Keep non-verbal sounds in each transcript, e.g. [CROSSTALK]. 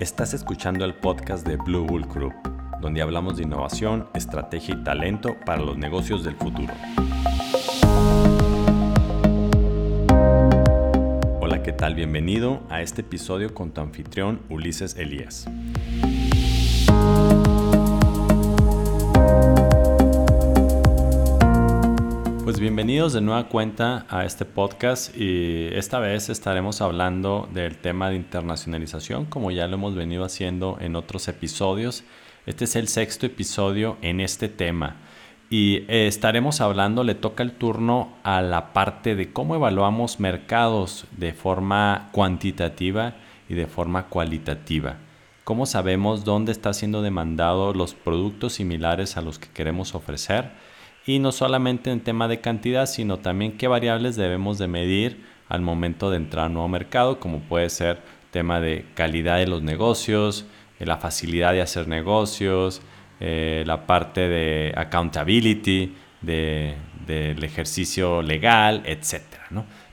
Estás escuchando el podcast de Blue Bull Group, donde hablamos de innovación, estrategia y talento para los negocios del futuro. Hola, ¿qué tal? Bienvenido a este episodio con tu anfitrión Ulises Elías. Pues bienvenidos de nueva cuenta a este podcast y esta vez estaremos hablando del tema de internacionalización como ya lo hemos venido haciendo en otros episodios. Este es el sexto episodio en este tema y eh, estaremos hablando, le toca el turno a la parte de cómo evaluamos mercados de forma cuantitativa y de forma cualitativa. ¿Cómo sabemos dónde está siendo demandado los productos similares a los que queremos ofrecer? Y no solamente en tema de cantidad, sino también qué variables debemos de medir al momento de entrar a un nuevo mercado, como puede ser tema de calidad de los negocios, eh, la facilidad de hacer negocios, eh, la parte de accountability, de, del ejercicio legal, etc.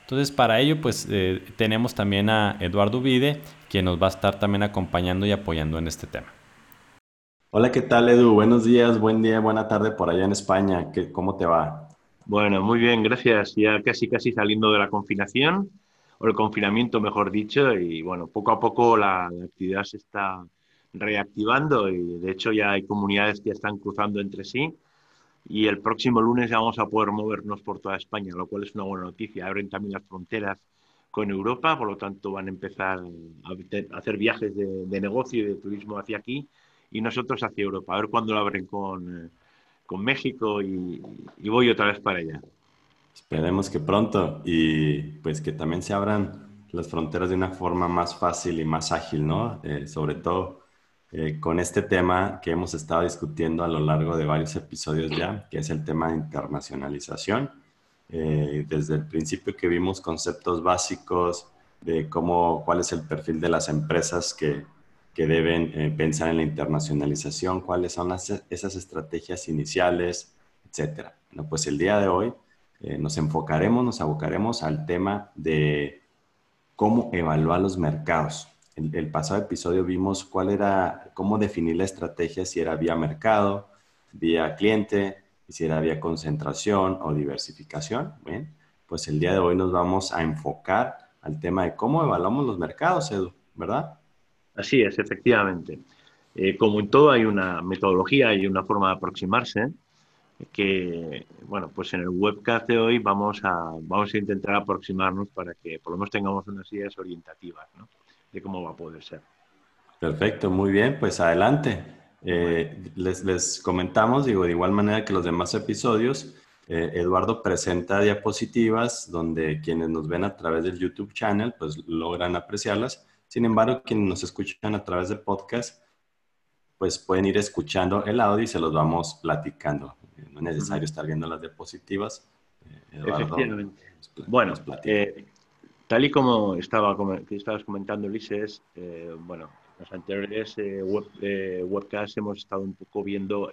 Entonces, para ello, pues eh, tenemos también a Eduardo Vide, quien nos va a estar también acompañando y apoyando en este tema. Hola, ¿qué tal Edu? Buenos días, buen día, buena tarde por allá en España. ¿Qué, ¿Cómo te va? Bueno, muy bien, gracias. Ya casi, casi saliendo de la confinación, o el confinamiento, mejor dicho, y bueno, poco a poco la, actividad se está reactivando y de hecho ya hay comunidades que están cruzando entre sí y el próximo lunes ya vamos a poder movernos por toda España, lo cual es una buena noticia. Abren también las fronteras con Europa, por lo tanto van a empezar a hacer viajes de, de negocio y de turismo hacia aquí y nosotros hacia Europa. A ver cuándo lo abren con, eh, con México y, voy otra vez para allá. Esperemos que pronto y pues que también se abran las fronteras de una forma más fácil y más ágil, ¿no? Eh, sobre todo eh, con este tema que hemos estado discutiendo a lo largo de varios episodios ya, que es el tema de internacionalización. desde el principio que vimos conceptos básicos de cómo, cuál es el perfil de las empresas que, que deben eh, pensar en la internacionalización, cuáles son esas estrategias iniciales, etcétera. Bueno, pues el día de hoy eh, nos enfocaremos, nos abocaremos al tema de cómo evaluar los mercados. En el pasado episodio vimos cuál era, cómo definir la estrategia, si era vía mercado, vía cliente, si era vía concentración o diversificación. Bien, pues el día de hoy nos vamos a enfocar al tema de cómo evaluamos los mercados, Edu, ¿verdad? Así es, efectivamente. Eh, como en todo hay una metodología y una forma de aproximarse que, bueno, pues en el webcast de hoy vamos a, vamos a intentar aproximarnos para que por lo menos tengamos unas ideas orientativas ¿no? de cómo va a poder ser. Perfecto, muy bien, pues adelante. Eh, les, les, comentamos, digo, de igual manera que los demás episodios, eh, Eduardo presenta diapositivas donde quienes nos ven a través del YouTube channel, pues logran apreciarlas sin embargo, quienes nos escuchan a través del podcast, pues pueden ir escuchando el audio y se los vamos platicando. No es necesario estar viendo las diapositivas. Eh, Efectivamente. bueno, eh, tal y como estaba, que estabas comentando, Ulises, eh, bueno, en los anteriores web, webcasts hemos estado un poco viendo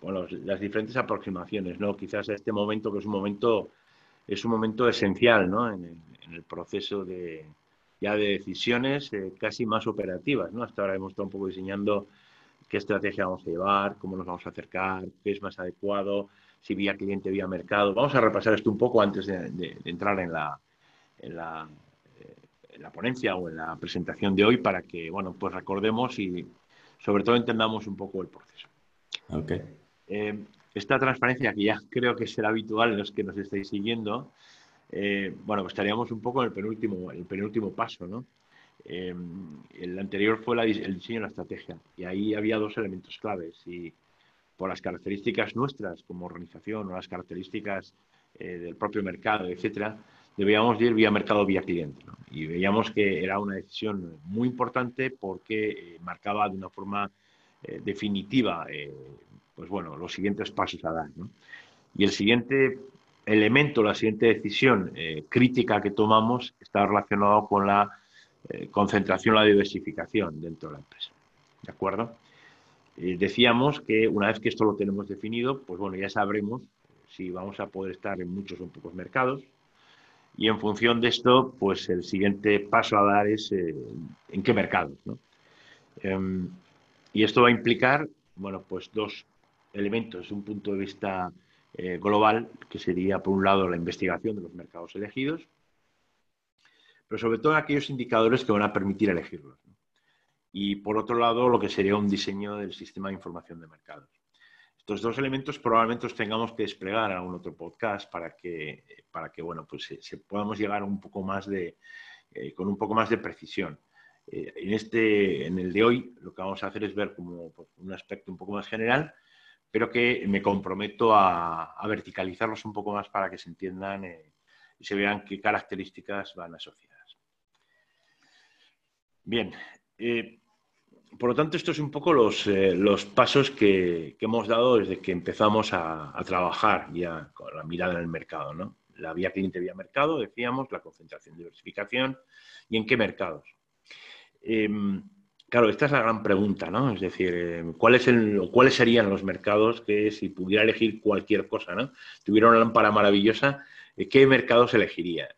bueno, las diferentes aproximaciones, ¿no? Quizás este momento, que es un momento, es un momento esencial, ¿no? en el proceso de, ya de decisiones eh, casi más operativas. ¿no? Hasta ahora hemos estado un poco diseñando qué estrategia vamos a llevar, cómo nos vamos a acercar, qué es más adecuado, si vía cliente, vía mercado. Vamos a repasar esto un poco antes de, entrar en la, en la, eh, en, la, ponencia o en la presentación de hoy para que, bueno, pues recordemos y sobre todo entendamos un poco el proceso. Okay. Eh, esta transparencia que ya creo que será habitual en los que nos estáis siguiendo, eh, bueno, pues estaríamos un poco en el penúltimo, el penúltimo paso, ¿no? Eh, el anterior fue el diseño de la estrategia y ahí había dos elementos claves y por las características nuestras como organización o las características eh, del propio mercado, etcétera, debíamos ir vía mercado vía cliente. Y veíamos que era una decisión muy importante porque marcaba de una forma definitiva pues bueno, los siguientes pasos a dar. Y el siguiente elemento, la siguiente decisión eh, crítica que tomamos está relacionado con la eh, concentración, la diversificación dentro de la empresa. ¿De acuerdo? Eh, decíamos que una vez que esto lo tenemos definido, pues bueno, ya sabremos si vamos a poder estar en muchos o en pocos mercados, Y en función de esto, pues el siguiente paso a dar es en qué mercados. Em, y esto va a implicar, bueno, pues dos elementos un punto de vista eh, global, que sería, por un lado, la investigación de los mercados elegidos, pero sobre todo aquellos indicadores que van a permitir elegirlos. Y por otro lado, lo que sería un diseño del sistema de información de mercados. Estos dos elementos probablemente los tengamos que desplegar en algún otro podcast para que, para que bueno, pues se, podamos llegar un poco más de, eh, con un poco más de precisión. Eh, en, este, en el de hoy lo que vamos a hacer es ver como un aspecto un poco más general, pero que me comprometo a, verticalizarlos un poco más para que se entiendan eh, y se vean qué características van asociadas. Bien, por lo tanto, estos son un poco los, eh, pasos que, hemos dado desde que empezamos a, trabajar ya con la mirada en el mercado. ¿no? La vía cliente, vía mercado, decíamos, la concentración, diversificación y en qué mercados. Em, claro, esta es la gran pregunta, ¿no? Es decir, em, ¿cuáles, ¿cuáles serían los mercados que si pudiera elegir cualquier cosa, ¿no? Tuviera una lámpara maravillosa, eh, ¿qué mercados elegiría?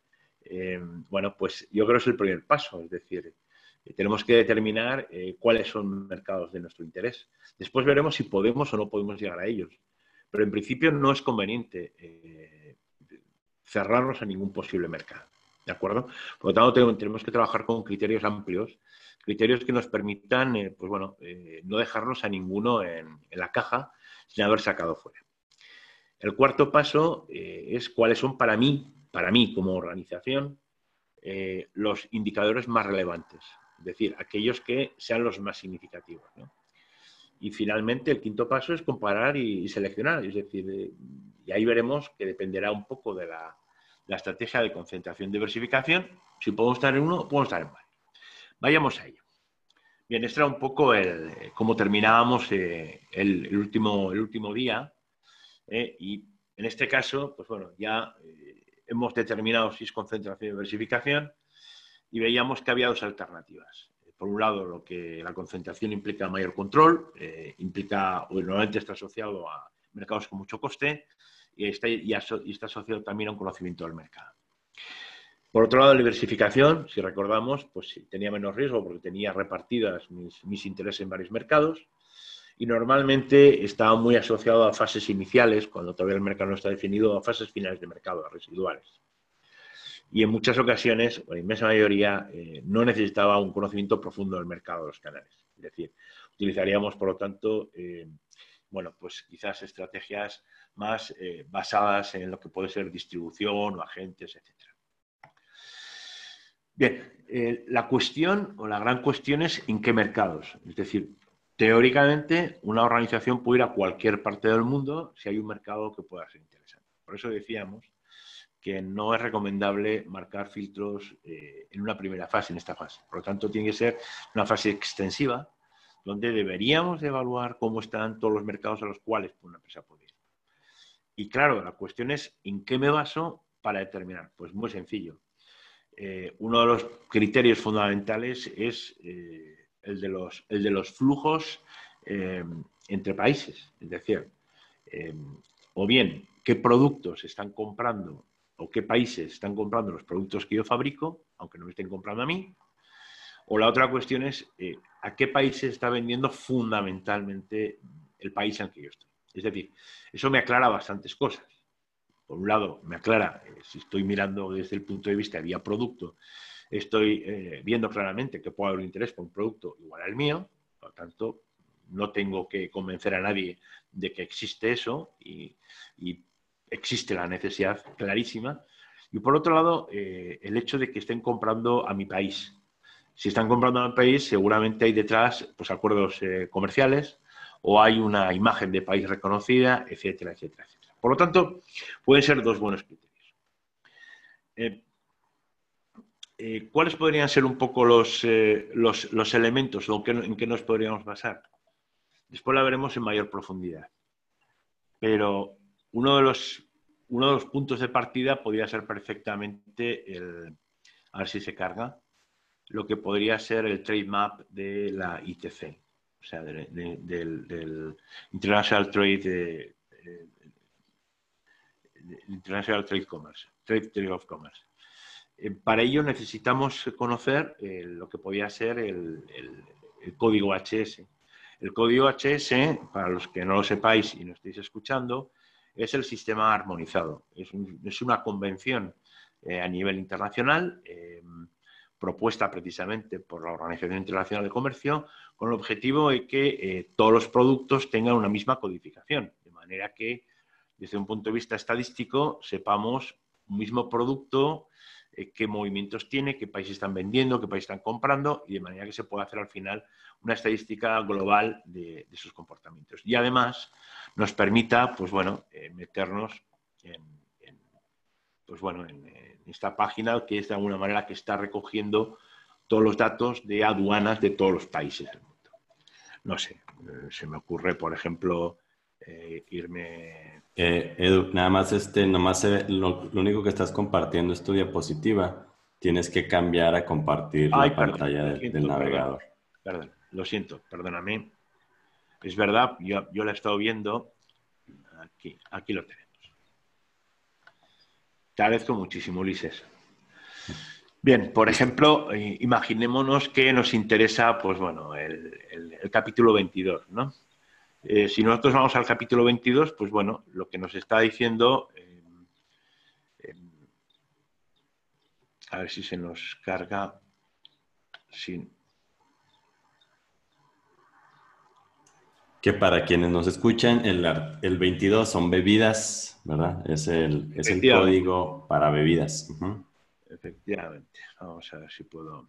Em, bueno, pues yo creo que es el primer paso, es decir, eh, tenemos que determinar eh, cuáles son mercados de nuestro interés. Después veremos si podemos o no podemos llegar a ellos. Pero en principio no es conveniente eh, cerrarnos a ningún posible mercado. ¿De acuerdo? Por lo tanto, tenemos que trabajar con criterios amplios, criterios que nos permitan, pues bueno, no dejarnos a ninguno en, la caja sin haber sacado fuera. El cuarto paso es cuáles son para mí, para mí como organización, los indicadores más relevantes es decir, aquellos que sean los más significativos. Y finalmente, el quinto paso es comparar y, seleccionar, es decir, eh, y ahí veremos que dependerá un poco de la, estrategia de concentración diversificación, si podemos estar en uno podemos estar en varios. Vayamos a ello. Bien, este era un poco el, eh, cómo terminábamos eh, el, último, el último día. y en este caso, pues bueno, ya hemos determinado si es concentración y diversificación y veíamos que había dos alternativas. Por un lado, lo que la concentración implica mayor control, eh, implica, o normalmente está asociado a mercados con mucho coste y está, y está asociado también a un conocimiento del mercado. Por otro lado, la diversificación, si recordamos, pues tenía menos riesgo porque tenía repartidas mis, intereses en varios mercados y normalmente estaba muy asociado a fases iniciales, cuando todavía el mercado no está definido, a fases finales de mercado, a residuales y en muchas ocasiones, o la inmensa mayoría, eh, no necesitaba un conocimiento profundo del mercado de los canales. Es decir, utilizaríamos, por lo tanto, eh, bueno, pues quizás estrategias más eh, basadas en lo que puede ser distribución o agentes, etc. Bien, la cuestión o la gran cuestión es en qué mercados. Es decir, teóricamente una organización puede ir a cualquier parte del mundo si hay un mercado que pueda ser interesante. Por eso decíamos que no es recomendable marcar filtros eh, en una primera fase, en esta fase. Por lo tanto, tiene que ser una fase extensiva, donde deberíamos evaluar cómo están todos los mercados a los cuales una empresa puede ir. Y claro, la cuestión es en qué me baso para determinar. Pues muy sencillo. Eh, uno de los criterios fundamentales es eh, el, de los, flujos entre países. Es decir, o bien qué productos están comprando o qué países están comprando los productos que yo fabrico, aunque no me estén comprando a mí. O la otra cuestión es eh, a qué países está vendiendo fundamentalmente el país en el que yo estoy. Es decir, eso me aclara bastantes cosas. Por un lado, me aclara, eh, si estoy mirando desde el punto de vista de vía producto, estoy eh, viendo claramente que puede haber un interés por un producto igual al mío, por lo tanto, no tengo que convencer a nadie de que existe eso y, existe la necesidad clarísima. Y por otro lado, eh, el hecho de que estén comprando a mi país. Si están comprando a mi país, seguramente hay detrás pues, acuerdos comerciales o hay una imagen de país reconocida, etcétera, etcétera, etcétera. Por lo tanto, pueden ser dos buenos criterios. Eh, ¿Cuáles podrían ser un poco los, los, elementos en que nos podríamos basar? Después la veremos en mayor profundidad. Pero uno de los, uno de los puntos de partida podría ser perfectamente el, a ver si se carga, lo que podría ser el trade map de la ITC, o sea, del, International Trade, International Trade Commerce, Trade, Trade of Commerce. Eh, para ello necesitamos conocer eh, lo que podía ser el, código HS. El código HS, para los que no lo sepáis y no estéis escuchando, es el sistema armonizado. Es, una convención eh, a nivel internacional propuesta precisamente por la Organización Internacional de Comercio con el objetivo de que todos los productos tengan una misma codificación, de manera que desde un punto de vista estadístico sepamos un mismo producto eh, qué movimientos tiene, qué países están vendiendo, qué países están comprando y de manera que se pueda hacer al final una estadística global de, sus comportamientos. Y además nos permita, pues bueno, eh, meternos en, pues bueno, en, esta página que es de alguna manera que está recogiendo todos los datos de aduanas de todos los países del mundo. No sé, eh, se me ocurre, por ejemplo, irme eh, Edu, nada más este, nomás lo, único que estás compartiendo es tu diapositiva. Tienes que cambiar a compartir la pantalla del, navegador. Perdón, lo siento, perdóname. Es verdad, yo, yo la he estado viendo. Aquí, aquí lo tenemos. Te agradezco muchísimo, Ulises. Bien, por ejemplo, eh, imaginémonos que nos interesa, pues bueno, el, el capítulo 22, ¿no? Eh, si nosotros vamos al capítulo 22, pues bueno, lo que nos está diciendo, eh, eh, a ver si se nos carga sin... Que para quienes nos escuchan, el, 22 son bebidas, ¿verdad? Es el, es el código para bebidas. Efectivamente. Vamos a ver si puedo...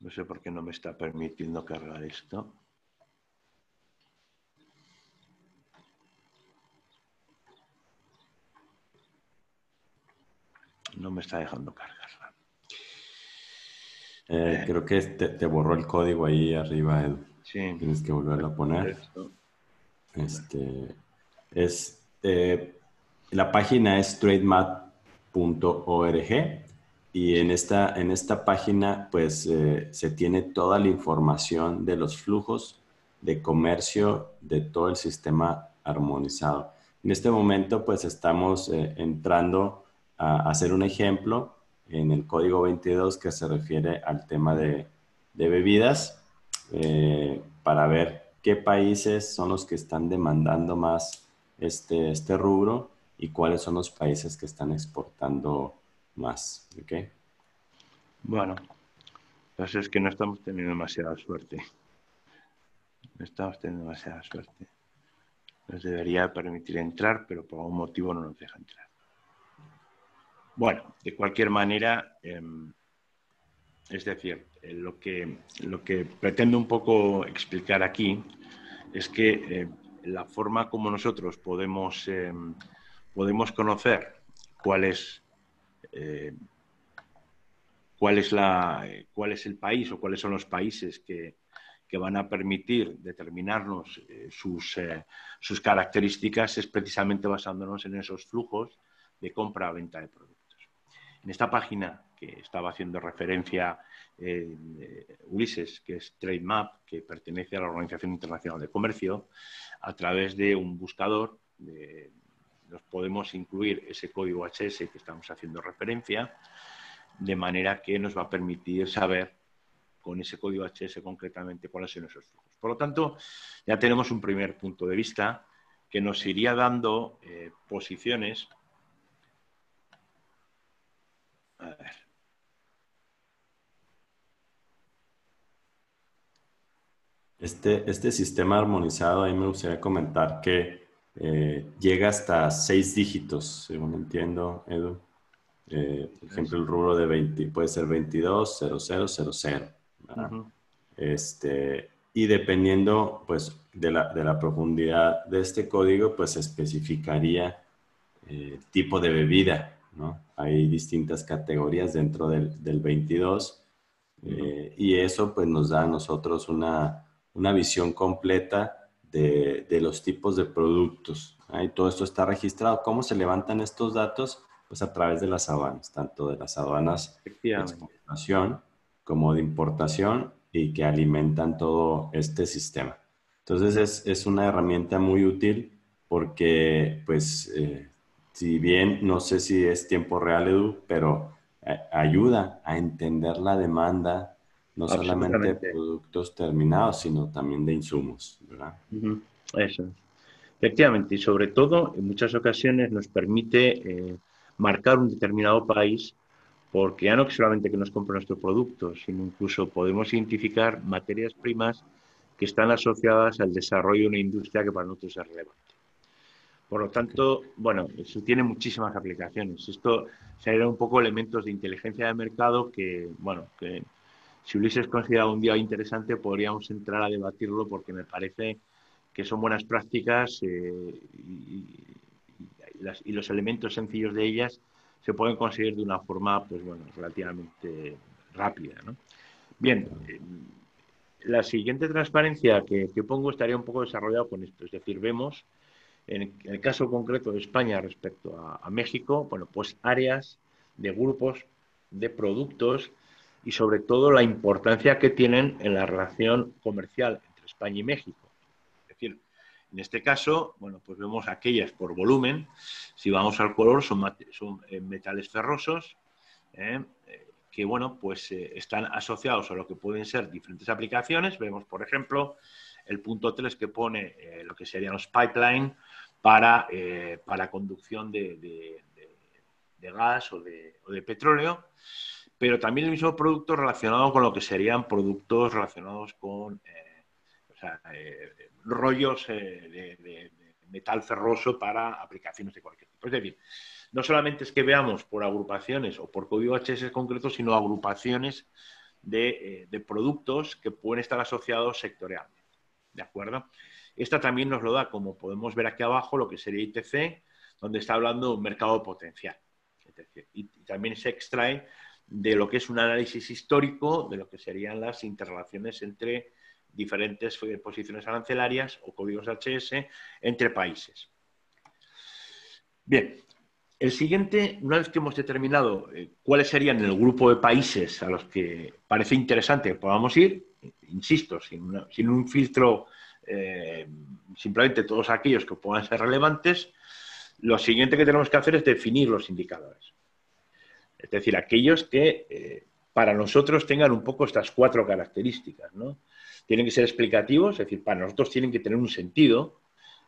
No sé por qué no me está permitiendo cargar esto. No me está dejando cargarla. Eh, creo que te, borró el código ahí arriba, Edu. Sí. Tienes que volverlo a poner. Este, es, eh, la página es trademat.org y en esta, en esta página pues eh, se tiene toda la información de los flujos de comercio de todo el sistema armonizado. En este momento pues estamos entrando a hacer un ejemplo en el código 22 que se refiere al tema de, bebidas eh, para ver qué países son los que están demandando más este, este rubro y cuáles son los países que están exportando más. ¿okay? Bueno, pues es que no estamos teniendo demasiada suerte. No estamos teniendo demasiada suerte. Nos debería permitir entrar, pero por algún motivo no nos deja entrar. Bueno, de cualquier manera, em, es decir, eh, lo, que, que pretendo un poco explicar aquí es que eh, la forma como nosotros podemos, em, podemos conocer cuál es, eh, cuál, es la, cuál es el país o cuáles son los países que, van a permitir determinarnos sus, sus características es precisamente basándonos en esos flujos de compra-venta de productos. En esta página que estaba haciendo referencia eh, Ulises, que es TradeMap, que pertenece a la Organización Internacional de Comercio, a través de un buscador nos podemos incluir ese código HS que estamos haciendo referencia, de manera que nos va a permitir saber con ese código HS concretamente cuáles son esos flujos. Por lo tanto, ya tenemos un primer punto de vista que nos iría dando eh, posiciones Este, este sistema armonizado, ahí me gustaría comentar que eh, llega hasta seis dígitos, según entiendo, Edu. Eh, por ejemplo, el rubro de 20 puede ser 22, 0000. este, y dependiendo pues, de, la, de la profundidad de este código, pues especificaría el eh, tipo de bebida hay distintas categorías dentro del, 22 eh, y eso pues nos da a nosotros una, visión completa de, los tipos de productos. Y todo esto está registrado. ¿Cómo se levantan estos datos? Pues a través de las aduanas, tanto de las aduanas de exportación como de importación y que alimentan todo este sistema. Entonces es, una herramienta muy útil porque pues eh, si bien no sé si es tiempo real, Edu, pero ayuda a entender la demanda, no solamente de productos terminados, sino también de insumos, ¿verdad? Eso. Efectivamente, y sobre todo, en muchas ocasiones nos permite eh, marcar un determinado país, porque ya no solamente que nos compre nuestros productos, sino incluso podemos identificar materias primas que están asociadas al desarrollo de una industria que para nosotros es relevante. Por lo tanto, bueno, eso tiene muchísimas aplicaciones. Esto serían un poco elementos de inteligencia de mercado que, bueno, que si hubieses considerado un día interesante podríamos entrar a debatirlo porque me parece que son buenas prácticas eh, y, los elementos sencillos de ellas se pueden conseguir de una forma, pues bueno, relativamente rápida, ¿no? Bien, eh, la siguiente transparencia que, pongo estaría un poco desarrollado con esto, es decir, vemos en el caso concreto de España respecto a, México, bueno, pues áreas de grupos, de productos y sobre todo la importancia que tienen en la relación comercial entre España y México. Es decir, en este caso, bueno, pues vemos aquellas por volumen. Si vamos al color, son, eh, metales ferrosos, ¿eh? que, bueno, pues eh, están asociados a lo que pueden ser diferentes aplicaciones. Vemos, por ejemplo, el punto 3 que pone lo que serían los pipeline para, eh, para conducción de, gas o de, petróleo, pero también el mismo producto relacionado con lo que serían productos relacionados con eh, eh, rollos de, metal ferroso para aplicaciones de cualquier tipo. Es decir, no solamente es que veamos por agrupaciones o por código HS concreto, sino agrupaciones de, de productos que pueden estar asociados sectorialmente. ¿De acuerdo? Esta también nos lo da, como podemos ver aquí abajo, lo que sería ITC, donde está hablando de un mercado potencial. Y, también se extrae de lo que es un análisis histórico de lo que serían las interrelaciones entre diferentes posiciones arancelarias o códigos HS entre países. Bien, el siguiente, una vez que hemos determinado eh, cuáles serían el grupo de países a los que parece interesante que podamos ir, insisto, sin, un filtro eh, simplemente todos aquellos que puedan ser relevantes, lo siguiente que tenemos que hacer es definir los indicadores. Es decir, aquellos que eh, para nosotros tengan un poco estas cuatro características. ¿no? Tienen que ser explicativos, es decir, para nosotros tienen que tener un sentido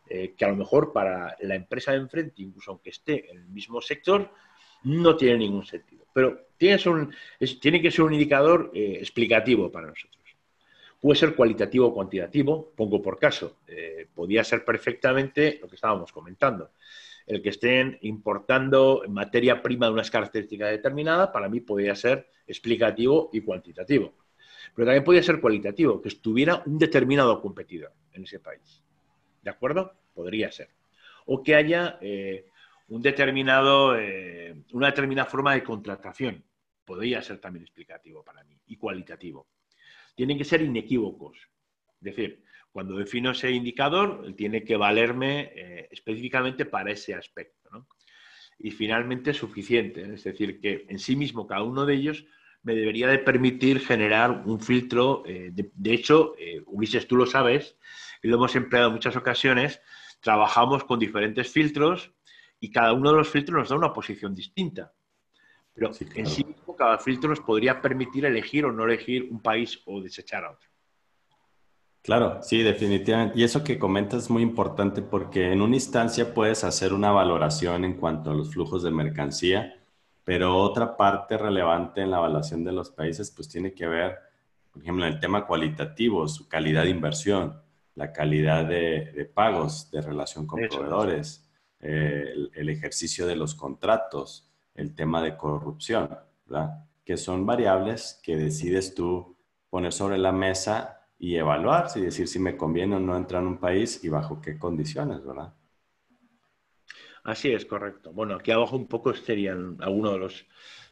eh, que a lo mejor para la empresa de enfrente, incluso aunque esté en el mismo sector, no tiene ningún sentido. Pero tiene que ser un indicador explicativo para nosotros. Puede ser cualitativo o cuantitativo, pongo por caso. Eh, podía ser perfectamente lo que estábamos comentando. El que estén importando materia prima de unas características determinadas, para mí podría ser explicativo y cuantitativo. Pero también podría ser cualitativo, que estuviera un determinado competidor en ese país. ¿De acuerdo? Podría ser. O que haya eh, un determinado, eh, una determinada forma de contratación. Podría ser también explicativo para mí y cualitativo tienen que ser inequívocos. Es decir, cuando defino ese indicador, tiene que valerme eh, específicamente para ese aspecto. Y finalmente suficiente, es decir, que en sí mismo cada uno de ellos me debería de permitir generar un filtro. Eh, de, hecho, eh, Ulises, tú lo sabes, y lo hemos empleado en muchas ocasiones, trabajamos con diferentes filtros y cada uno de los filtros nos da una posición distinta. Pero en sí cada filtro nos podría permitir elegir o no elegir un país o desechar a otro. Claro, sí, definitivamente. Y eso que comentas es muy importante porque en una instancia puedes hacer una valoración en cuanto a los flujos de mercancía, pero otra parte relevante en la evaluación de los países pues tiene que ver, por ejemplo, en el tema cualitativo, su calidad de inversión, la calidad de, pagos, de relación con proveedores, eh, el ejercicio de los contratos el tema de corrupción, Que son variables que decides tú poner sobre la mesa y evaluar, si decir si me conviene o no entrar en un país y bajo qué condiciones, ¿verdad? Así es, correcto. Bueno, aquí abajo un poco serían algunos de los,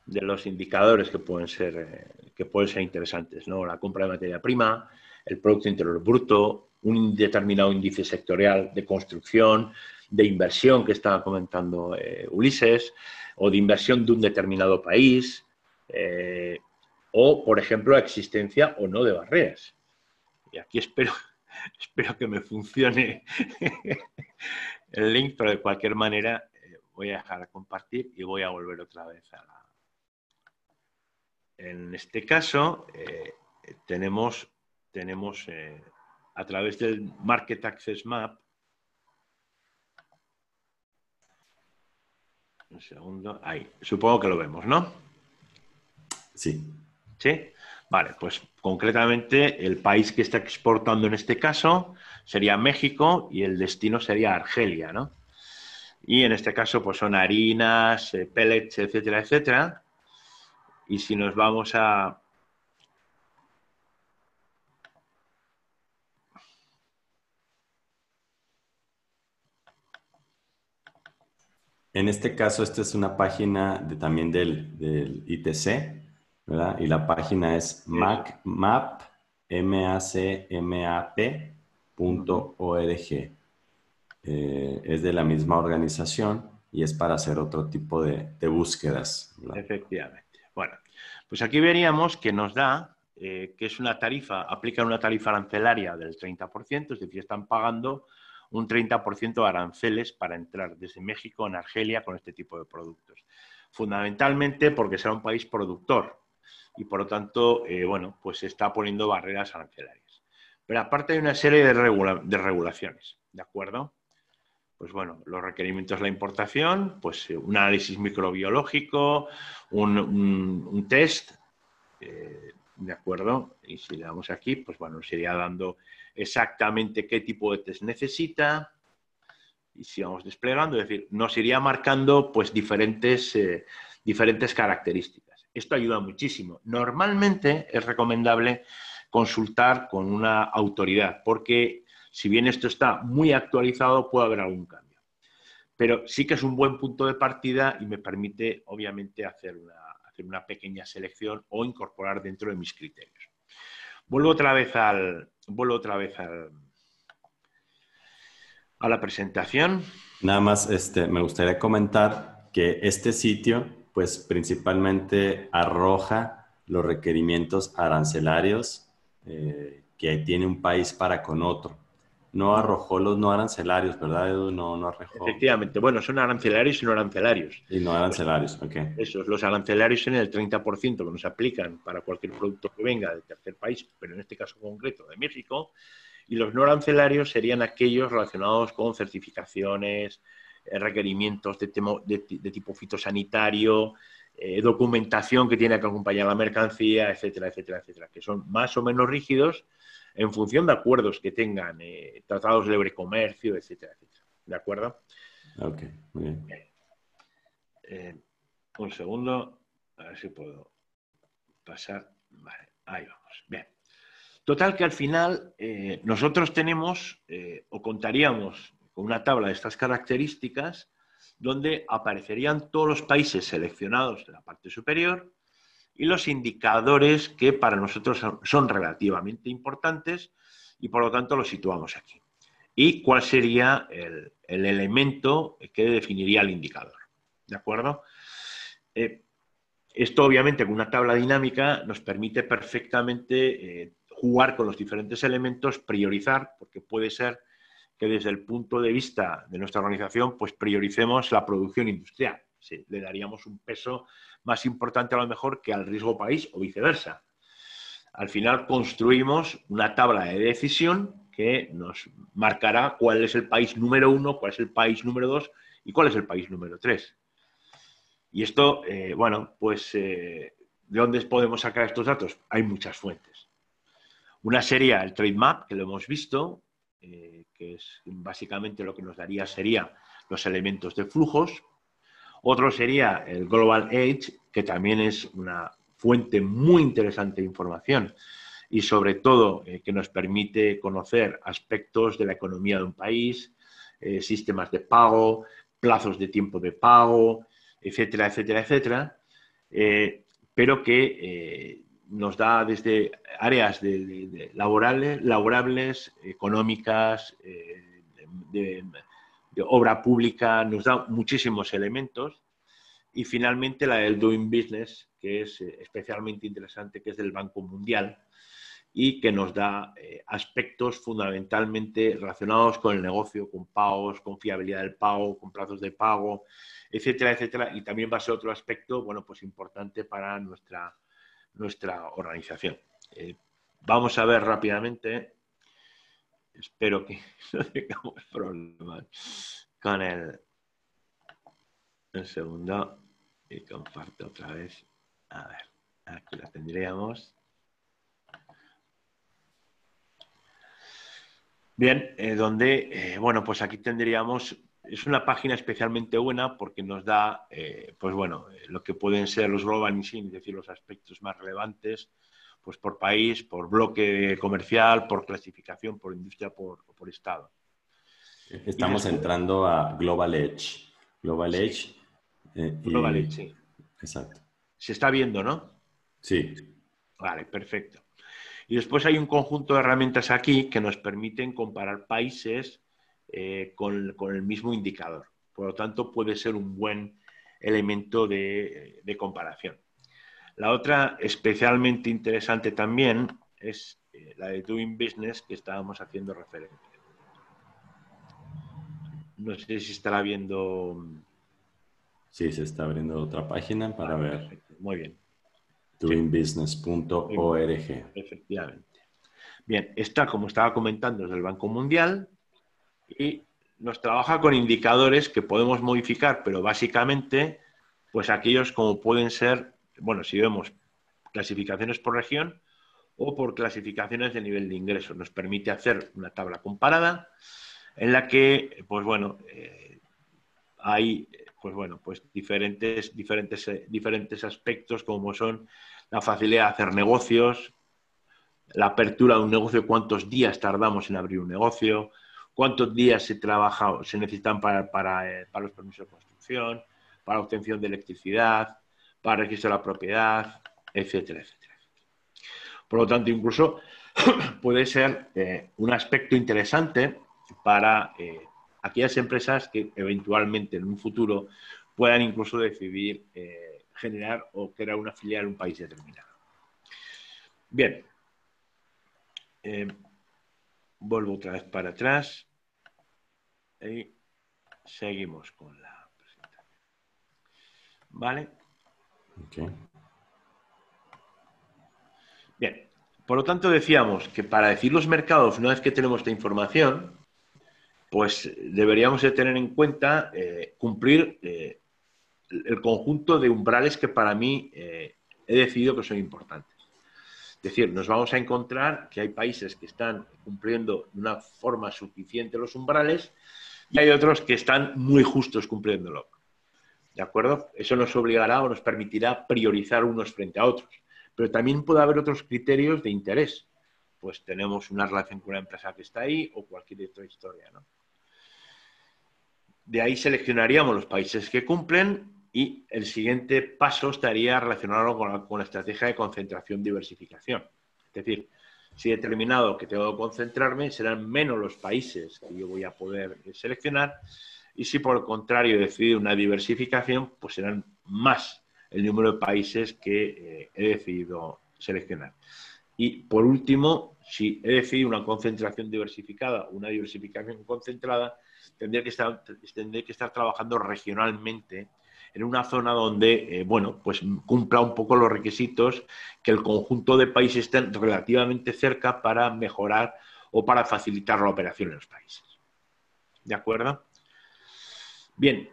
de los indicadores que pueden, ser, eh, que pueden ser interesantes, ¿no? La compra de materia prima, el Producto Interior Bruto, un determinado índice sectorial de construcción, de inversión que estaba comentando eh, Ulises, o de inversión de un determinado país, eh, o, por ejemplo, la existencia o no de barreras. Y aquí espero, [LAUGHS] espero que me funcione [LAUGHS] el link, pero de cualquier manera eh, voy a dejar de compartir y voy a volver otra vez a la, en este caso eh, tenemos, tenemos a través del Market Access Map, un segundo, ahí, supongo que lo vemos, ¿no? Sí. ¿Sí? Vale, pues concretamente el país que está exportando en este caso sería México y el destino sería Argelia, ¿no? Y en este caso pues son harinas, eh, pellets, etcétera, etcétera. Y si nos vamos a... En este caso, esta es una página de, también del, del ITC, ¿verdad? Y la página es mac, map, eh, es de la misma organización y es para hacer otro tipo de, búsquedas. Efectivamente. Bueno, pues aquí veríamos que nos da eh, que es una tarifa, aplican una tarifa arancelaria del 30%, es decir, están pagando un 30% de aranceles para entrar desde México en Argelia con este tipo de productos. Fundamentalmente porque será un país productor y por lo tanto, eh, bueno, pues se está poniendo barreras arancelarias. Pero aparte hay una serie de, regulaciones, ¿de acuerdo? pues bueno, los requerimientos de la importación, pues eh, un análisis microbiológico, un, test, eh, ¿de acuerdo? Y si le damos aquí, pues bueno, nos iría dando exactamente qué tipo de test necesita. Y si vamos desplegando, es decir, nos iría marcando pues diferentes, diferentes características. Esto ayuda muchísimo. Normalmente es recomendable consultar con una autoridad, porque si bien esto está muy actualizado, puede haber algún cambio. Pero sí que es un buen punto de partida y me permite, obviamente, hacer una, hacer una pequeña selección o incorporar dentro de mis criterios. Vuelvo otra vez al, vuelvo otra vez al, a la presentación. Nada más, este, me gustaría comentar que este sitio, pues principalmente arroja los requerimientos arancelarios eh, que tiene un país para con otro no arrojó los no arancelarios, ¿verdad, Edu? No, no arrojó. Efectivamente, bueno, son arancelarios y no arancelarios. Y no arancelarios, ok. Esos, los arancelarios son el 30% que nos aplican para cualquier producto que venga del tercer país, pero en este caso concreto de México, y los no arancelarios serían aquellos relacionados con certificaciones, requerimientos de, de, tipo fitosanitario, eh, documentación que tiene que acompañar la mercancía, etcétera, etcétera, etcétera, que son más o menos rígidos en función de acuerdos que tengan, eh, tratados de libre comercio, etcétera, etcétera. ¿De acuerdo? Ok, muy bien. Eh, un segundo, a ver si puedo pasar. Vale, ahí vamos. Bien. Total que al final eh, nosotros tenemos o contaríamos con una tabla de estas características donde aparecerían todos los países seleccionados en la parte superior y los indicadores que para nosotros son relativamente importantes y por lo tanto los situamos aquí. ¿Y cuál sería el, elemento que definiría el indicador? ¿De acuerdo? Eh, esto obviamente con una tabla dinámica nos permite perfectamente eh, jugar con los diferentes elementos, priorizar, porque puede ser que desde el punto de vista de nuestra organización, pues prioricemos la producción industrial. le daríamos un peso más importante a lo mejor que al riesgo país o viceversa. Al final construimos una tabla de decisión que nos marcará cuál es el país número uno, cuál es el país número dos y cuál es el país número tres. Y esto, eh, bueno, pues eh, ¿de dónde podemos sacar estos datos? Hay muchas fuentes. Una sería el Trade Map, que lo hemos visto, eh, que es básicamente lo que nos daría sería los elementos de flujos, otro sería el Global Age, que también es una fuente muy interesante de información y sobre todo eh, que nos permite conocer aspectos de la economía de un país, eh, sistemas de pago, plazos de tiempo de pago, etcétera, etcétera, etcétera, pero que nos da desde áreas laborales, laborables, económicas, de, obra pública, nos da muchísimos elementos. Y finalmente la del Doing Business, que es eh, especialmente interesante, que es del Banco Mundial y que nos da eh, aspectos fundamentalmente relacionados con el negocio, con pagos, con fiabilidad del pago, con plazos de pago, etcétera, etcétera. Y también va a ser otro aspecto, bueno, pues importante para nuestra, nuestra organización. Eh, vamos a ver rápidamente, espero que [LAUGHS] no tengamos problemas con el, un segundo y comparto otra vez. A ver, aquí la tendríamos. Bien, eh, donde, eh, bueno, pues aquí tendríamos, es una página especialmente buena porque nos da, eh, pues bueno, lo que pueden ser los global insignias, es decir, los aspectos más relevantes, pues por país, por bloque comercial, por clasificación, por industria, por, por estado. Estamos entrando a Global Edge. Global Edge. Global Edge, sí. Exacto. Se está viendo, ¿no? Sí. Vale, perfecto. Y después hay un conjunto de herramientas aquí que nos permiten comparar países eh, con, el mismo indicador. Por lo tanto, puede ser un buen elemento de, comparación. La otra, especialmente interesante también, es eh, la de Doing Business que estábamos haciendo referencia. No sé si estará viendo. Sí, se está abriendo otra página para ver. Muy bien doingbusiness.org. Efectivamente. Bien, está, como estaba comentando, es del Banco Mundial y nos trabaja con indicadores que podemos modificar, pero básicamente, pues aquellos como pueden ser, bueno, si vemos clasificaciones por región o por clasificaciones de nivel de ingreso. Nos permite hacer una tabla comparada en la que, pues bueno, eh, hay pues bueno, pues diferentes, diferentes, eh, diferentes aspectos como son la facilidad de hacer negocios, la apertura de un negocio, cuántos días tardamos en abrir un negocio, cuántos días se trabaja, se necesitan para, eh, para los permisos de construcción, para obtención de electricidad, para registro de la propiedad, etcétera, etcétera. Por lo tanto, incluso [CLEARS THROAT] puede ser eh, un aspecto interesante para aquellas empresas que eventualmente en un futuro puedan incluso decidir eh, generar o crear una filial en un país determinado. Bien, eh, vuelvo otra vez para atrás y seguimos con la presentación. ¿Vale? Bien, por lo tanto decíamos que para decir los mercados, una vez que tenemos esta información, pues deberíamos de tener en cuenta eh, cumplir eh, el conjunto de umbrales que para mí eh, he decidido que son importantes. Es decir, nos vamos a encontrar que hay países que están cumpliendo de una forma suficiente los umbrales y hay otros que están muy justos cumpliéndolo. ¿De acuerdo? Eso nos obligará o nos permitirá priorizar unos frente a otros. Pero también puede haber otros criterios de interés. Pues tenemos una relación con una empresa que está ahí o cualquier otra historia, ¿no? De ahí seleccionaríamos los países que cumplen y el siguiente paso estaría relacionado con la, estrategia de concentración-diversificación. Es decir, si he determinado que tengo que concentrarme, serán menos los países que yo voy a poder seleccionar y si por el contrario he decidido una diversificación, pues serán más el número de países que eh, he decidido seleccionar. Y por último, si he decidido una concentración diversificada, una diversificación concentrada, tendría que estar, tendría que estar trabajando regionalmente en una zona donde, eh, bueno, pues cumpla un poco los requisitos que el conjunto de países estén relativamente cerca para mejorar o para facilitar la operación en los países. ¿De acuerdo? Bien,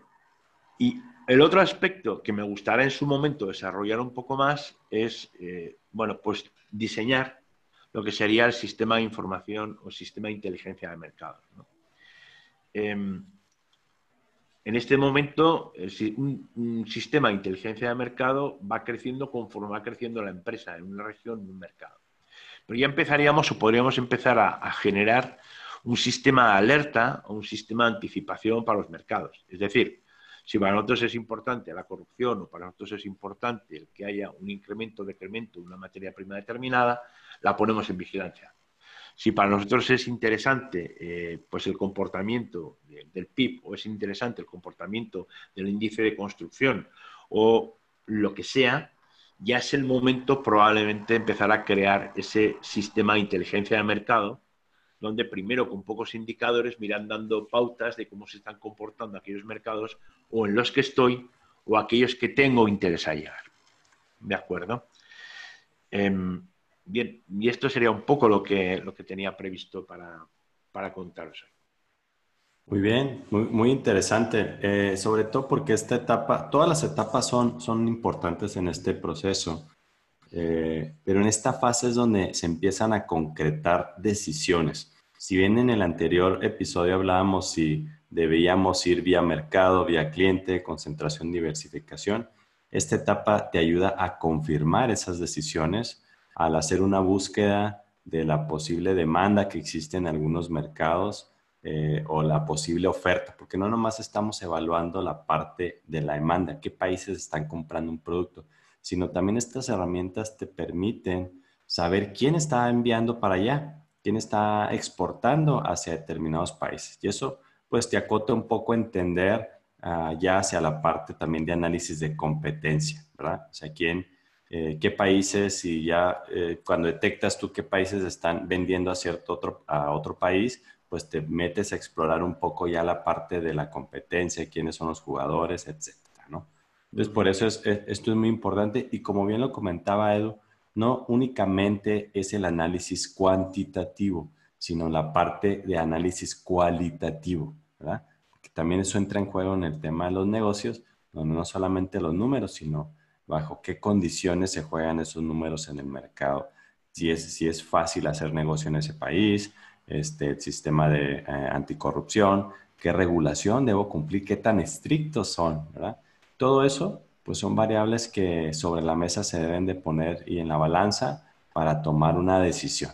y el otro aspecto que me gustaría en su momento desarrollar un poco más es, eh, bueno, pues diseñar lo que sería el sistema de información o sistema de inteligencia de mercado. Em, en este momento, un, sistema de inteligencia de mercado va creciendo conforme va creciendo la empresa en una región, en un mercado. Pero ya empezaríamos o podríamos empezar a, generar un sistema de alerta o un sistema de anticipación para los mercados. Es decir, si para nosotros es importante la corrupción o para nosotros es importante el que haya un incremento o decremento de una materia prima determinada, la ponemos en vigilancia. Si para nosotros es interesante eh, pues el comportamiento del PIB o es interesante el comportamiento del índice de construcción o lo que sea, ya es el momento probablemente empezar a crear ese sistema de inteligencia de mercado donde primero con pocos indicadores miran dando pautas de cómo se están comportando aquellos mercados o en los que estoy o aquellos que tengo interés a llegar. ¿De acuerdo? Em, bien, y esto sería un poco lo que, lo que tenía previsto para, para contaros. Muy bien, muy, muy interesante, eh, sobre todo porque esta etapa, todas las etapas son, son importantes en este proceso, eh, pero en esta fase es donde se empiezan a concretar decisiones. Si bien en el anterior episodio hablábamos si debíamos ir vía mercado, vía cliente, concentración, diversificación, esta etapa te ayuda a confirmar esas decisiones al hacer una búsqueda de la posible demanda que existe en algunos mercados, eh, o la posible oferta, porque no nomás estamos evaluando la parte de la demanda, qué países están comprando un producto, sino también estas herramientas te permiten saber quién está enviando para allá, quién está exportando hacia determinados países. Y eso pues te acota un poco entender ah, ya hacia la parte también de análisis de competencia, ¿verdad? O sea, quién, eh, qué países y ya eh, cuando detectas tú qué países están vendiendo a cierto otro, a otro país, pues te metes a explorar un poco ya la parte de la competencia, quiénes son los jugadores, etcétera, ¿no? Entonces, por eso es, esto es muy importante y como bien lo comentaba Edu, no únicamente es el análisis cuantitativo, sino la parte de análisis cualitativo, ¿verdad? Porque también eso entra en juego en el tema de los negocios, donde no solamente los números, sino bajo qué condiciones se juegan esos números en el mercado. Si es, si es fácil hacer negocio en ese país, este, el sistema de eh, anticorrupción, qué regulación debo cumplir, qué tan estrictos son, ¿verdad? Todo eso, pues son variables que sobre la mesa se deben de poner y en la balanza para tomar una decisión.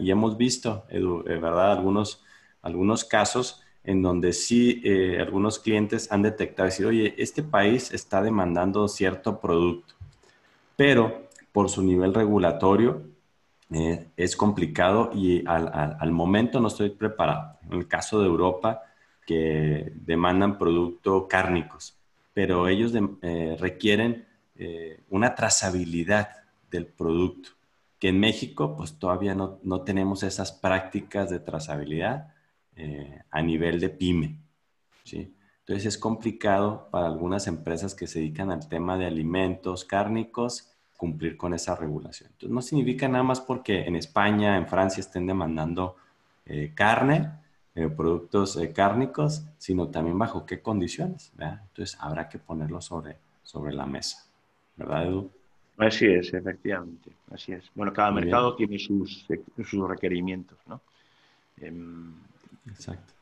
Y hemos visto, Edu, eh, ¿verdad? Algunos, algunos casos en donde sí eh, algunos clientes han detectado, decir, oye, este país está demandando cierto producto, pero por su nivel regulatorio eh, es complicado y al, momento no estoy preparado. En el caso de Europa, que demandan productos cárnicos, pero ellos eh, requieren una trazabilidad del producto, que en México pues todavía no, no tenemos esas prácticas de trazabilidad a nivel de pyme. ¿sí? Entonces es complicado para algunas empresas que se dedican al tema de alimentos cárnicos cumplir con esa regulación. Entonces, no significa nada más porque en España, en Francia estén demandando eh, carne, eh, productos eh, cárnicos, sino también bajo qué condiciones. Entonces, habrá que ponerlo sobre, sobre la mesa. ¿Verdad, Edu? Así es, efectivamente. Así es. Bueno, cada mercado tiene sus, sus requerimientos, ¿no? Exacto.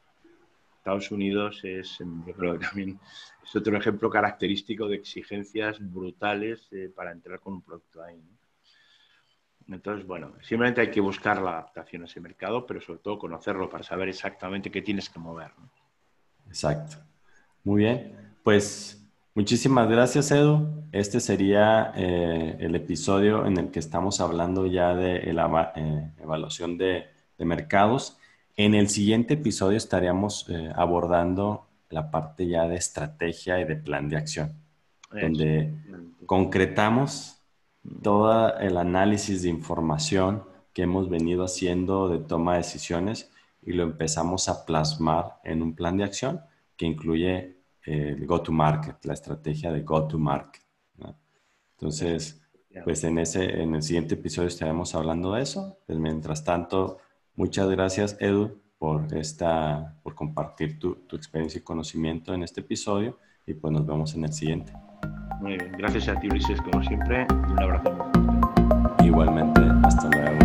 Estados Unidos es, yo creo que también es otro ejemplo característico de exigencias brutales eh, para entrar con un producto ahí. Entonces, bueno, simplemente hay que buscar la adaptación a ese mercado, pero sobre todo conocerlo para saber exactamente qué tienes que mover. Exacto. Muy bien. Pues muchísimas gracias, Edu. Este sería eh, el episodio en el que estamos hablando ya de la eh, evaluación de, mercados. En el siguiente episodio estaríamos abordando la parte ya de estrategia y de plan de acción, donde concretamos todo el análisis de información que hemos venido haciendo de toma de decisiones y lo empezamos a plasmar en un plan de acción que incluye el go-to-market, la estrategia de go-to-market. Entonces, pues en, ese, en el siguiente episodio estaremos hablando de eso. Pues mientras tanto, muchas gracias, Edu, por, esta, por compartir tu, tu experiencia y conocimiento en este episodio y pues nos vemos en el siguiente. Muy bien, gracias a ti Ulises como siempre un abrazo. Igualmente, hasta luego.